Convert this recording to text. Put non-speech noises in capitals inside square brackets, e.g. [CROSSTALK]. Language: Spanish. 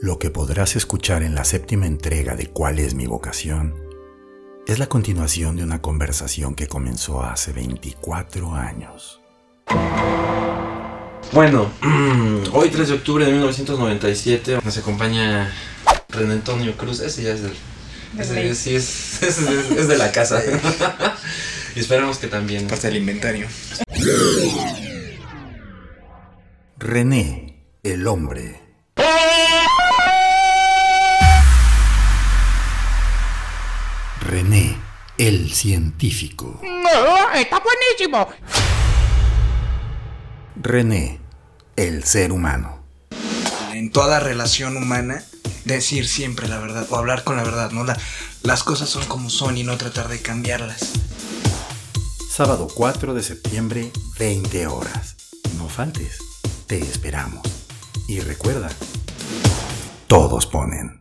Lo que podrás escuchar en la séptima entrega de ¿Cuál es mi vocación? es la continuación de una conversación que comenzó hace 24 años. Bueno, [CLEARS THROAT] hoy 3 de octubre de 1997 nos acompaña René Antonio Cruz. Ese ya es del. Ese, sí, es, [LAUGHS] ese es, es de la casa. [LAUGHS] y esperamos que también. Parte del inventario. René, el hombre. René, el científico. No, está buenísimo. René, el ser humano. En toda relación humana, decir siempre la verdad o hablar con la verdad, ¿no? La- las cosas son como son y no tratar de cambiarlas. Sábado 4 de septiembre, 20 horas. No faltes, te esperamos. Y recuerda, todos ponen.